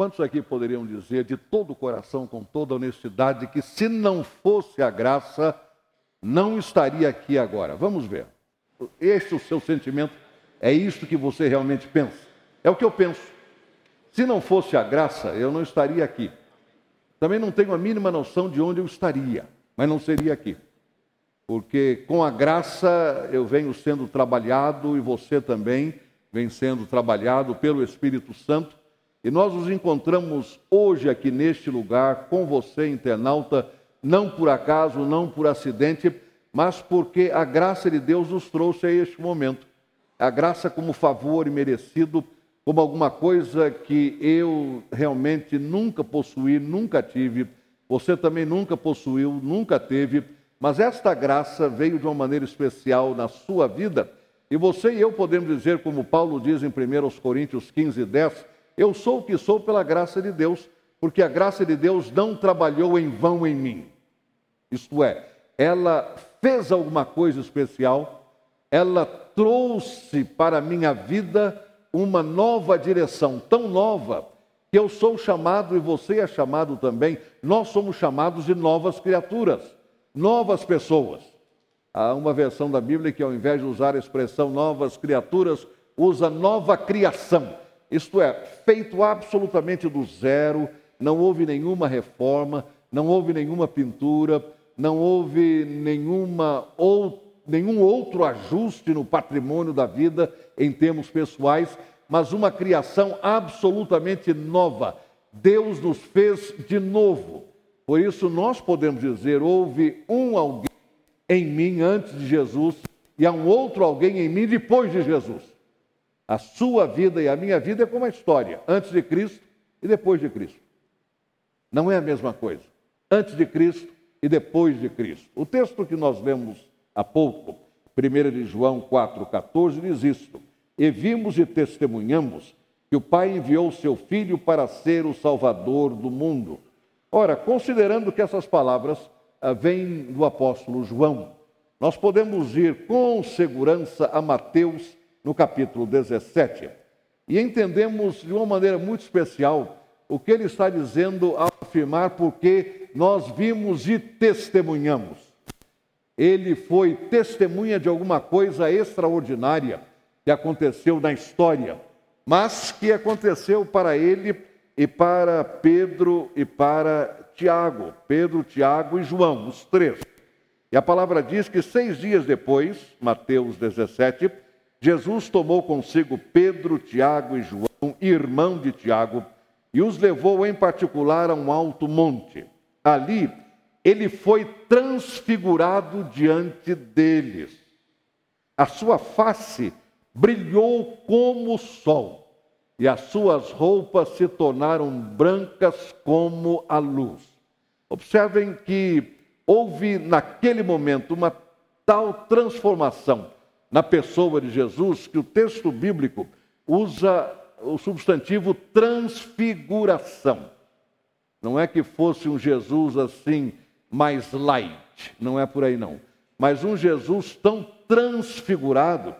Quantos aqui poderiam dizer de todo o coração, com toda honestidade, que se não fosse a graça, não estaria aqui agora? Vamos ver. Este é o seu sentimento? É isto que você realmente pensa? É o que eu penso. Se não fosse a graça, eu não estaria aqui. Também não tenho a mínima noção de onde eu estaria, mas não seria aqui. Porque com a graça eu venho sendo trabalhado e você também vem sendo trabalhado pelo Espírito Santo. E nós nos encontramos hoje aqui neste lugar com você, internauta, não por acaso, não por acidente, mas porque a graça de Deus nos trouxe a este momento. A graça como favor imerecido como alguma coisa que eu realmente nunca possuí, nunca tive, você também nunca possuiu, nunca teve, mas esta graça veio de uma maneira especial na sua vida. E você e eu podemos dizer, como Paulo diz em 1 Coríntios 15, 10, eu sou o que sou pela graça de Deus, porque a graça de Deus não trabalhou em vão em mim. Isto é, ela fez alguma coisa especial, ela trouxe para a minha vida uma nova direção, tão nova, que eu sou chamado e você é chamado também, nós somos chamados de novas criaturas, novas pessoas. Há uma versão da Bíblia que, ao invés de usar a expressão novas criaturas, usa nova criação, isto é, feito absolutamente do zero, não houve nenhuma reforma, não houve nenhuma pintura, não houve nenhuma ou, nenhum outro ajuste no patrimônio da vida, em termos pessoais, mas uma criação absolutamente nova. Deus nos fez de novo. Por isso nós podemos dizer: houve um alguém em mim antes de Jesus e há um outro alguém em mim depois de Jesus. A sua vida e a minha vida é como a história, antes de Cristo e depois de Cristo. Não é a mesma coisa. Antes de Cristo e depois de Cristo. O texto que nós lemos há pouco, 1 de João 4,14, diz isto e vimos e testemunhamos que o Pai enviou seu Filho para ser o Salvador do mundo. Ora, considerando que essas palavras ah, vêm do apóstolo João, nós podemos ir com segurança a Mateus, no capítulo 17, e entendemos de uma maneira muito especial o que ele está dizendo ao afirmar porque nós vimos e testemunhamos. Ele foi testemunha de alguma coisa extraordinária que aconteceu na história, mas que aconteceu para ele e para Pedro e para Tiago, Pedro, Tiago e João, os três. E a palavra diz que seis dias depois, Mateus 17, Jesus tomou consigo Pedro, Tiago e João, irmão de Tiago, e os levou em particular a um alto monte. Ali ele foi transfigurado diante deles. A sua face brilhou como o sol, e as suas roupas se tornaram brancas como a luz. Observem que houve naquele momento uma tal transformação na pessoa de Jesus que o texto bíblico usa o substantivo transfiguração. Não é que fosse um Jesus assim mais light, não é por aí não, mas um Jesus tão transfigurado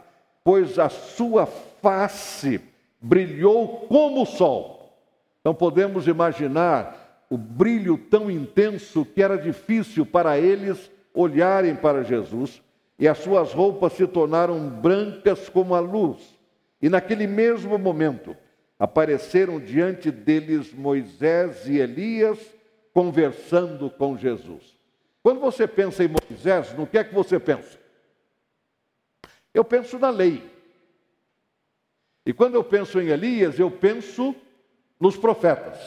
pois a sua face brilhou como o sol. Então podemos imaginar o brilho tão intenso que era difícil para eles olharem para Jesus, e as suas roupas se tornaram brancas como a luz. E naquele mesmo momento apareceram diante deles Moisés e Elias conversando com Jesus. Quando você pensa em Moisés, no que é que você pensa? Eu penso na lei. E quando eu penso em Elias, eu penso nos profetas.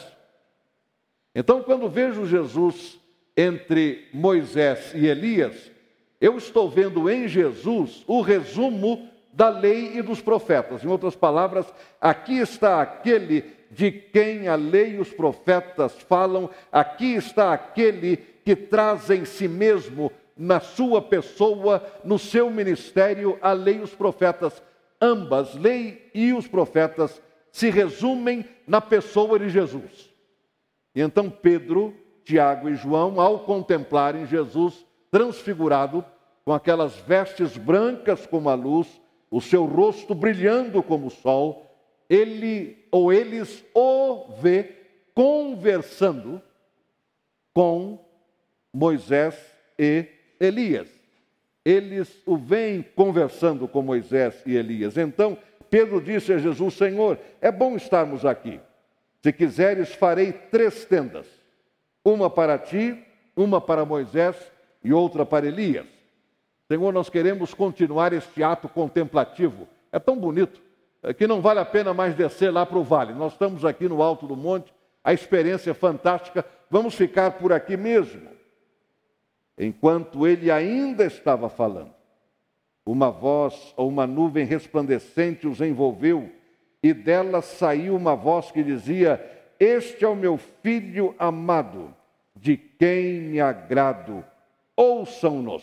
Então, quando vejo Jesus entre Moisés e Elias, eu estou vendo em Jesus o resumo da lei e dos profetas. Em outras palavras, aqui está aquele de quem a lei e os profetas falam, aqui está aquele que traz em si mesmo na sua pessoa, no seu ministério, a lei e os profetas. Ambas, lei e os profetas, se resumem na pessoa de Jesus. E então Pedro, Tiago e João, ao contemplarem Jesus transfigurado, com aquelas vestes brancas como a luz, o seu rosto brilhando como o sol, ele ou eles o vê conversando com Moisés e Elias. Eles o veem conversando com Moisés e Elias. Então, Pedro disse a Jesus: Senhor, é bom estarmos aqui. Se quiseres, farei três tendas: uma para ti, uma para Moisés e outra para Elias. Senhor, nós queremos continuar este ato contemplativo. É tão bonito é que não vale a pena mais descer lá para o vale. Nós estamos aqui no alto do monte, a experiência é fantástica. Vamos ficar por aqui mesmo. Enquanto ele ainda estava falando, uma voz ou uma nuvem resplandecente os envolveu, e dela saiu uma voz que dizia: Este é o meu filho amado, de quem me agrado, ouçam-nos.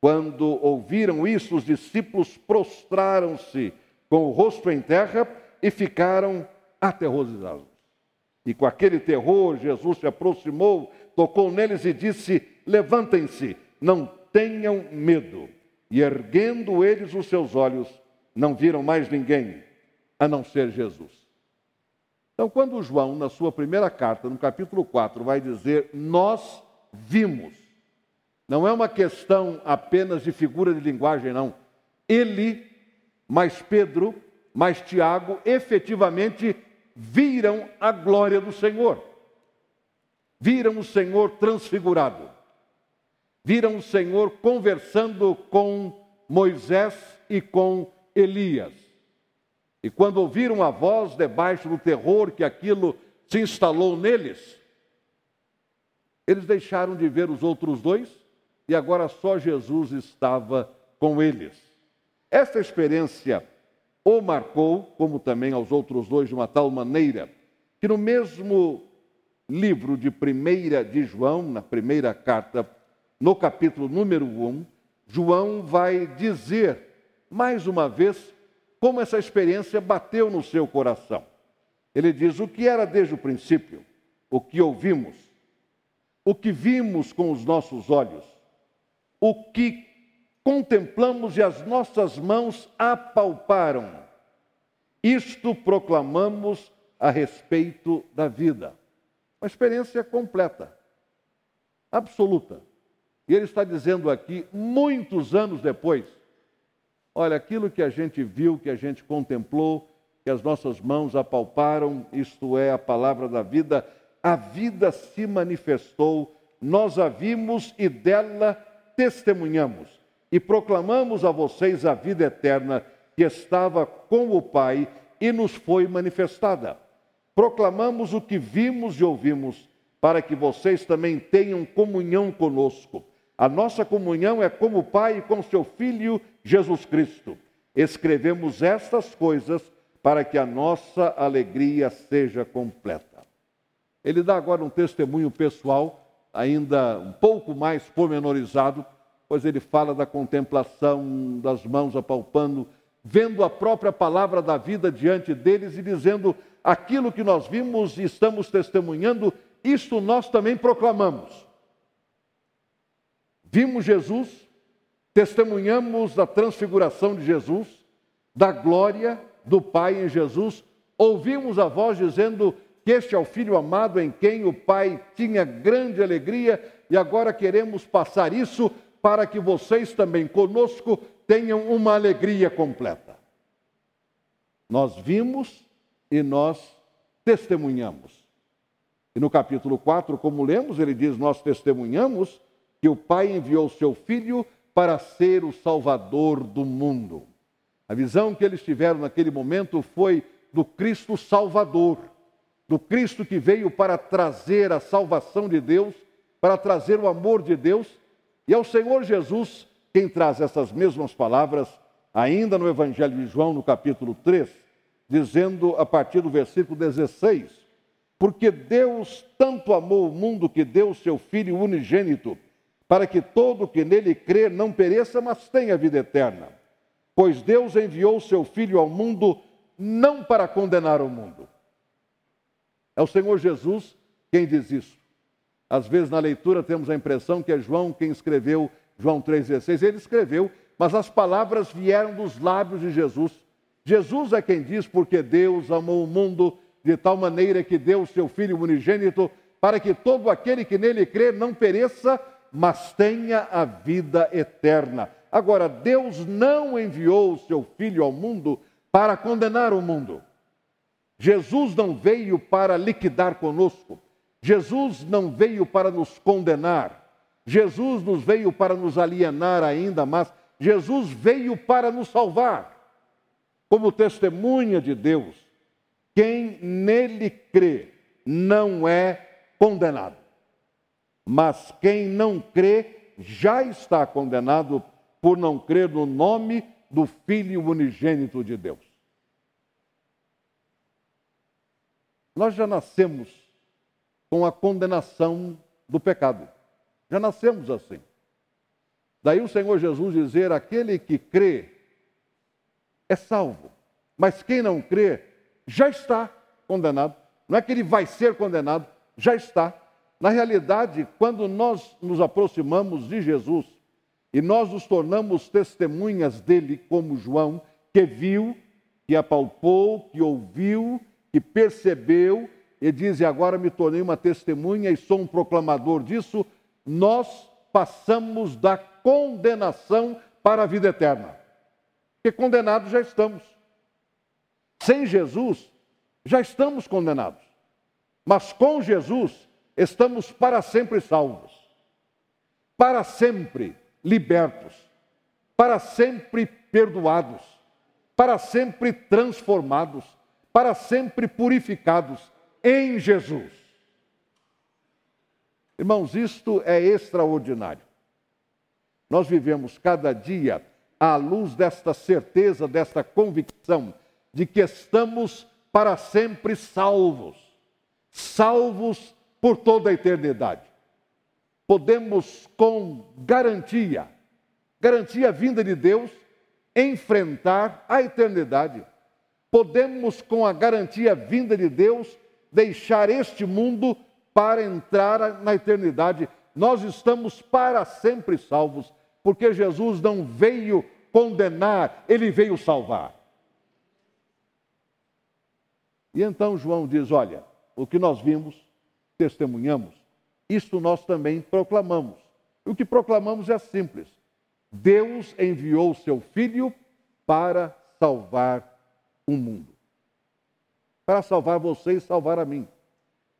Quando ouviram isso, os discípulos prostraram-se com o rosto em terra e ficaram aterrorizados. E com aquele terror, Jesus se aproximou, tocou neles e disse: Levantem-se, não tenham medo. E erguendo eles os seus olhos, não viram mais ninguém a não ser Jesus. Então, quando João, na sua primeira carta, no capítulo 4, vai dizer: Nós vimos, não é uma questão apenas de figura de linguagem, não. Ele, mais Pedro, mais Tiago, efetivamente viram a glória do Senhor. Viram o Senhor transfigurado viram o Senhor conversando com Moisés e com Elias. E quando ouviram a voz, debaixo do terror que aquilo se instalou neles, eles deixaram de ver os outros dois e agora só Jesus estava com eles. Esta experiência o marcou, como também aos outros dois, de uma tal maneira que no mesmo livro de primeira de João, na primeira carta, no capítulo número 1, João vai dizer, mais uma vez, como essa experiência bateu no seu coração. Ele diz: o que era desde o princípio, o que ouvimos, o que vimos com os nossos olhos, o que contemplamos e as nossas mãos apalparam. Isto proclamamos a respeito da vida. Uma experiência completa, absoluta. E ele está dizendo aqui, muitos anos depois, olha, aquilo que a gente viu, que a gente contemplou, que as nossas mãos apalparam, isto é a palavra da vida, a vida se manifestou, nós a vimos e dela testemunhamos e proclamamos a vocês a vida eterna que estava com o Pai e nos foi manifestada. Proclamamos o que vimos e ouvimos, para que vocês também tenham comunhão conosco. A nossa comunhão é como o Pai e com seu Filho Jesus Cristo. Escrevemos estas coisas para que a nossa alegria seja completa. Ele dá agora um testemunho pessoal, ainda um pouco mais pormenorizado, pois ele fala da contemplação, das mãos apalpando, vendo a própria palavra da vida diante deles e dizendo: aquilo que nós vimos e estamos testemunhando, isto nós também proclamamos. Vimos Jesus, testemunhamos da transfiguração de Jesus, da glória do Pai em Jesus, ouvimos a voz dizendo que este é o Filho amado em quem o Pai tinha grande alegria e agora queremos passar isso para que vocês também conosco tenham uma alegria completa. Nós vimos e nós testemunhamos. E no capítulo 4, como lemos, ele diz: Nós testemunhamos que o Pai enviou seu Filho para ser o Salvador do mundo. A visão que eles tiveram naquele momento foi do Cristo Salvador, do Cristo que veio para trazer a salvação de Deus, para trazer o amor de Deus, e é o Senhor Jesus quem traz essas mesmas palavras, ainda no Evangelho de João, no capítulo 3, dizendo a partir do versículo 16: Porque Deus tanto amou o mundo que deu seu Filho unigênito para que todo que nele crê não pereça, mas tenha vida eterna. Pois Deus enviou seu Filho ao mundo não para condenar o mundo. É o Senhor Jesus quem diz isso. Às vezes na leitura temos a impressão que é João quem escreveu João 3,16. Ele escreveu, mas as palavras vieram dos lábios de Jesus. Jesus é quem diz, porque Deus amou o mundo de tal maneira que deu o seu Filho unigênito, para que todo aquele que nele crê não pereça, mas tenha a vida eterna. Agora, Deus não enviou o seu Filho ao mundo para condenar o mundo. Jesus não veio para liquidar conosco. Jesus não veio para nos condenar. Jesus nos veio para nos alienar ainda mais. Jesus veio para nos salvar. Como testemunha de Deus, quem nele crê não é condenado. Mas quem não crê já está condenado por não crer no nome do Filho unigênito de Deus. Nós já nascemos com a condenação do pecado. Já nascemos assim. Daí o Senhor Jesus dizer: aquele que crê é salvo, mas quem não crê já está condenado. Não é que ele vai ser condenado, já está. Na realidade, quando nós nos aproximamos de Jesus e nós nos tornamos testemunhas dele, como João, que viu, que apalpou, que ouviu, que percebeu e diz: e agora me tornei uma testemunha e sou um proclamador disso, nós passamos da condenação para a vida eterna. Porque condenados já estamos. Sem Jesus, já estamos condenados. Mas com Jesus, estamos para sempre salvos, para sempre libertos, para sempre perdoados, para sempre transformados, para sempre purificados em Jesus. Irmãos, isto é extraordinário. Nós vivemos cada dia à luz desta certeza, desta convicção de que estamos para sempre salvos, salvos por toda a eternidade. Podemos com garantia, garantia vinda de Deus, enfrentar a eternidade. Podemos com a garantia vinda de Deus deixar este mundo para entrar na eternidade. Nós estamos para sempre salvos, porque Jesus não veio condenar, ele veio salvar. E então João diz: Olha, o que nós vimos, testemunhamos, isto nós também proclamamos. O que proclamamos é simples: Deus enviou seu Filho para salvar o mundo. Para salvar você e salvar a mim.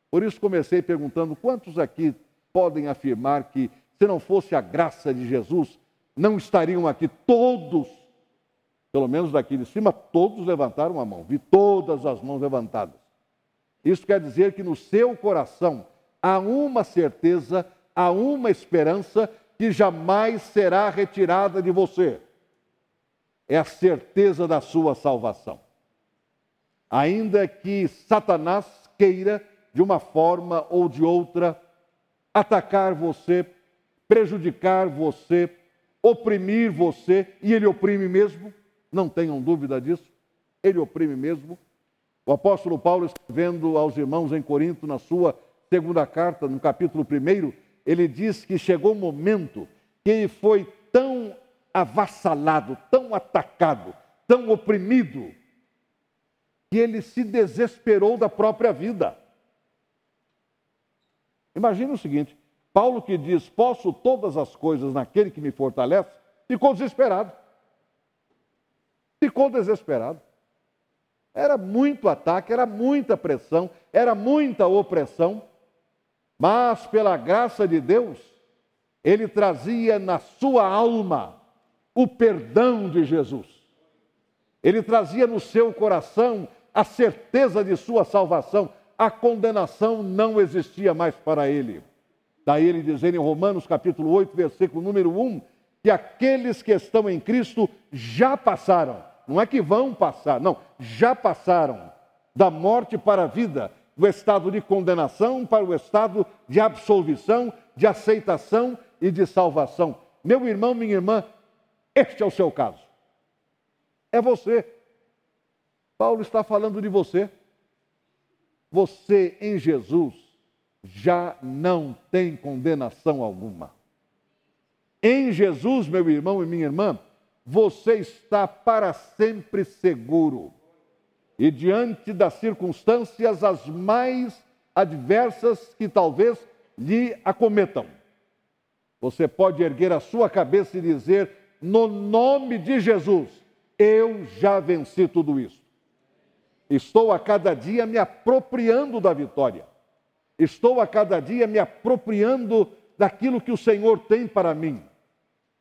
Por isso comecei perguntando: quantos aqui podem afirmar que, se não fosse a graça de Jesus, não estariam aqui todos, pelo menos daqui de cima, todos levantaram a mão, vi todas as mãos levantadas. Isso quer dizer que no seu coração há uma certeza, há uma esperança que jamais será retirada de você. É a certeza da sua salvação. Ainda que Satanás queira de uma forma ou de outra, atacar você, prejudicar você, oprimir você, e ele oprime mesmo, não tenham dúvida disso, ele oprime mesmo. O apóstolo Paulo, escrevendo aos irmãos em Corinto, na sua segunda carta, no capítulo 1, ele diz que chegou o um momento que ele foi tão avassalado, tão atacado, tão oprimido, que ele se desesperou da própria vida. Imagina o seguinte: Paulo que diz, posso todas as coisas naquele que me fortalece, ficou desesperado. Ficou desesperado. Era muito ataque, era muita pressão, era muita opressão, mas pela graça de Deus, ele trazia na sua alma o perdão de Jesus. Ele trazia no seu coração a certeza de sua salvação a condenação não existia mais para ele. Daí ele dizer em Romanos capítulo 8, versículo número 1, que aqueles que estão em Cristo já passaram, não é que vão passar, não, já passaram da morte para a vida, do estado de condenação para o estado de absolvição, de aceitação e de salvação. Meu irmão, minha irmã, este é o seu caso. É você. Paulo está falando de você. Você em Jesus já não tem condenação alguma. Em Jesus, meu irmão e minha irmã, você está para sempre seguro. e diante das circunstâncias as mais adversas que talvez lhe acometam. Você pode erguer a sua cabeça e dizer: no nome de Jesus, eu já venci tudo isso. Estou a cada dia me apropriando da vitória. Estou a cada dia me apropriando daquilo que o Senhor tem para mim.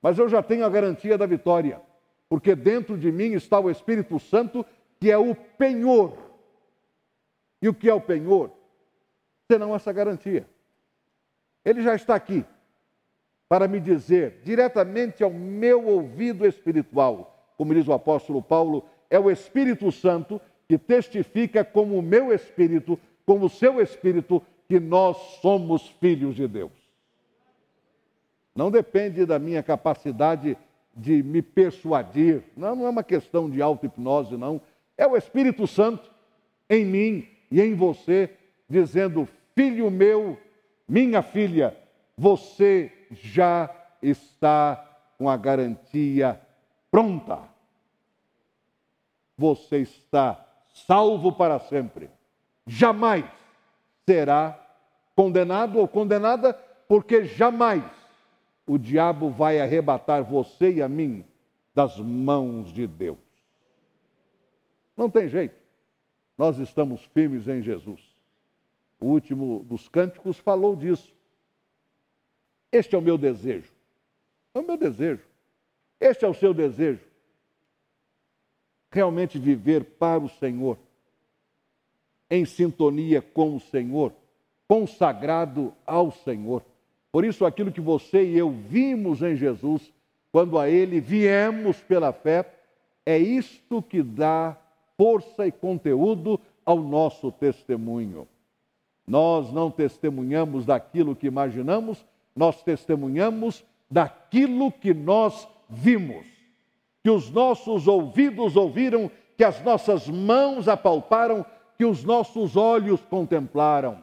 Mas eu já tenho a garantia da vitória, porque dentro de mim está o Espírito Santo, que é o penhor. E o que é o penhor? Senão essa garantia. Ele já está aqui para me dizer diretamente ao meu ouvido espiritual, como diz o apóstolo Paulo, é o Espírito Santo que testifica como o meu espírito, como o seu espírito, que nós somos filhos de Deus. Não depende da minha capacidade de me persuadir, não, não é uma questão de auto-hipnose, não. É o Espírito Santo em mim e em você, dizendo: Filho meu, minha filha, você já está com a garantia pronta. Você está salvo para sempre. Jamais será condenado ou condenada, porque jamais o diabo vai arrebatar você e a mim das mãos de Deus. Não tem jeito. Nós estamos firmes em Jesus. O último dos cânticos falou disso. Este é o meu desejo. É o meu desejo. Este é o seu desejo. Realmente viver para o Senhor, em sintonia com o Senhor, consagrado ao Senhor. Por isso, aquilo que você e eu vimos em Jesus, quando a Ele viemos pela fé, é isto que dá força e conteúdo ao nosso testemunho. Nós não testemunhamos daquilo que imaginamos, nós testemunhamos daquilo que nós vimos, que os nossos ouvidos ouviram, que as nossas mãos apalparam, que os nossos olhos contemplaram.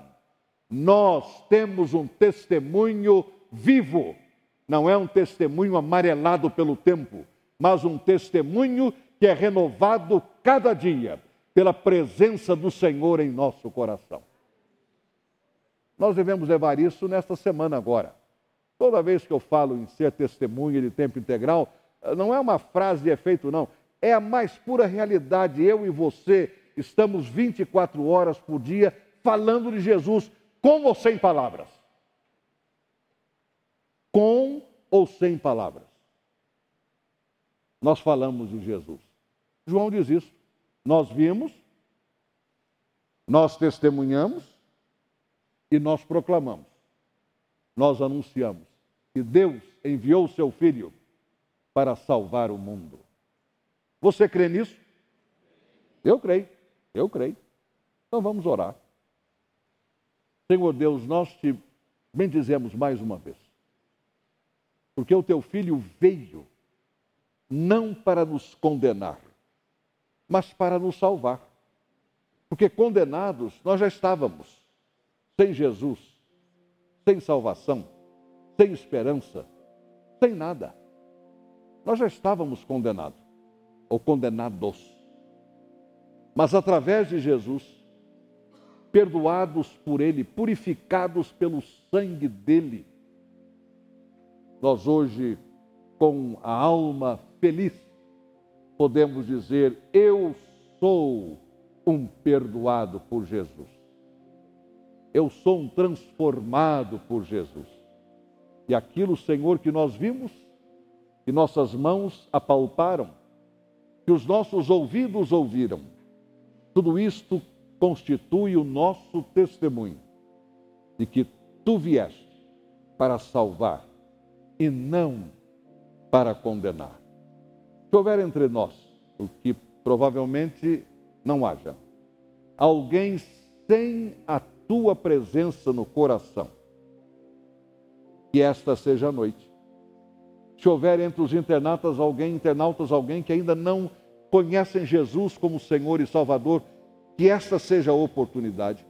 Nós temos um testemunho vivo, não é um testemunho amarelado pelo tempo, mas um testemunho que é renovado cada dia pela presença do Senhor em nosso coração. Nós devemos levar isso nesta semana agora. Toda vez que eu falo em ser testemunha de tempo integral, não é uma frase de efeito, não. É a mais pura realidade. Eu e você estamos 24 horas por dia falando de Jesus, com ou sem palavras. Com ou sem palavras. Nós falamos de Jesus. João diz isso. Nós vimos, nós testemunhamos e nós proclamamos nós anunciamos que Deus enviou o seu Filho para salvar o mundo. Você crê nisso? Eu creio, eu creio. Então vamos orar. Senhor Deus, nós te bendizemos mais uma vez, porque o teu filho veio não para nos condenar, mas para nos salvar. Porque condenados nós já estávamos sem Jesus sem salvação, sem esperança, sem nada. Nós já estávamos condenados, ou condenados. Mas através de Jesus, perdoados por Ele, purificados pelo sangue dele, nós hoje, com a alma feliz, podemos dizer: Eu sou um perdoado por Jesus eu sou um transformado por Jesus. E aquilo, Senhor, que nós vimos, que nossas mãos apalparam, que os nossos ouvidos ouviram, tudo isto constitui o nosso testemunho de que tu vieste para salvar e não para condenar. Se houver entre nós, o que provavelmente não haja, alguém sem a tua presença no coração. Que esta seja a noite. Se houver entre os internautas alguém, internautas alguém que ainda não conhecem Jesus como Senhor e Salvador, que esta seja a oportunidade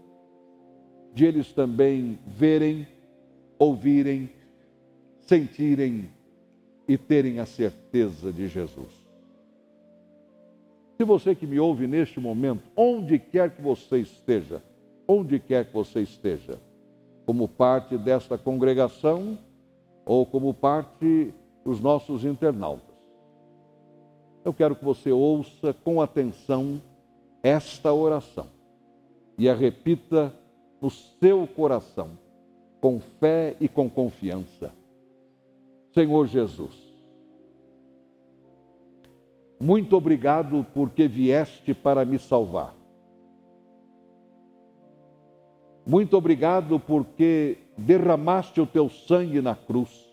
de eles também verem, ouvirem, sentirem e terem a certeza de Jesus. Se você que me ouve neste momento, onde quer que você esteja, onde quer que você esteja, como parte desta congregação ou como parte dos nossos internautas, eu quero que você ouça com atenção esta oração e a repita no seu coração, com fé e com confiança. Senhor Jesus, muito obrigado porque vieste para me salvar. Muito obrigado porque derramaste o teu sangue na cruz.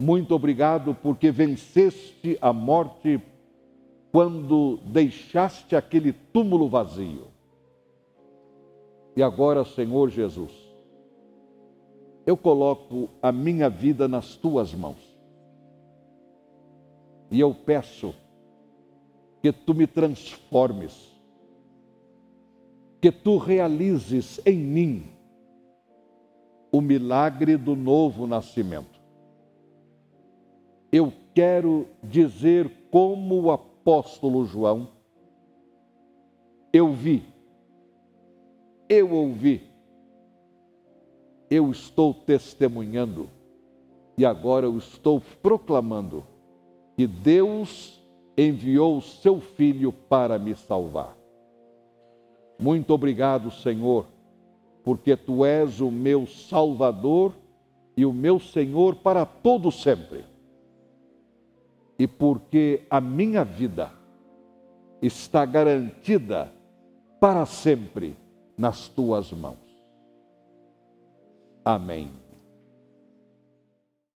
Muito obrigado porque venceste a morte quando deixaste aquele túmulo vazio. E agora, Senhor Jesus, eu coloco a minha vida nas tuas mãos. E eu peço que tu me transformes, que tu realizes em mim o milagre do novo nascimento. Eu quero dizer como o apóstolo João, eu vi, eu ouvi, eu estou testemunhando e agora eu estou proclamando que Deus enviou o seu filho para me salvar. Muito obrigado, Senhor, porque tu és o meu Salvador e o meu Senhor para todo sempre. E porque a minha vida está garantida para sempre nas tuas mãos. Amém.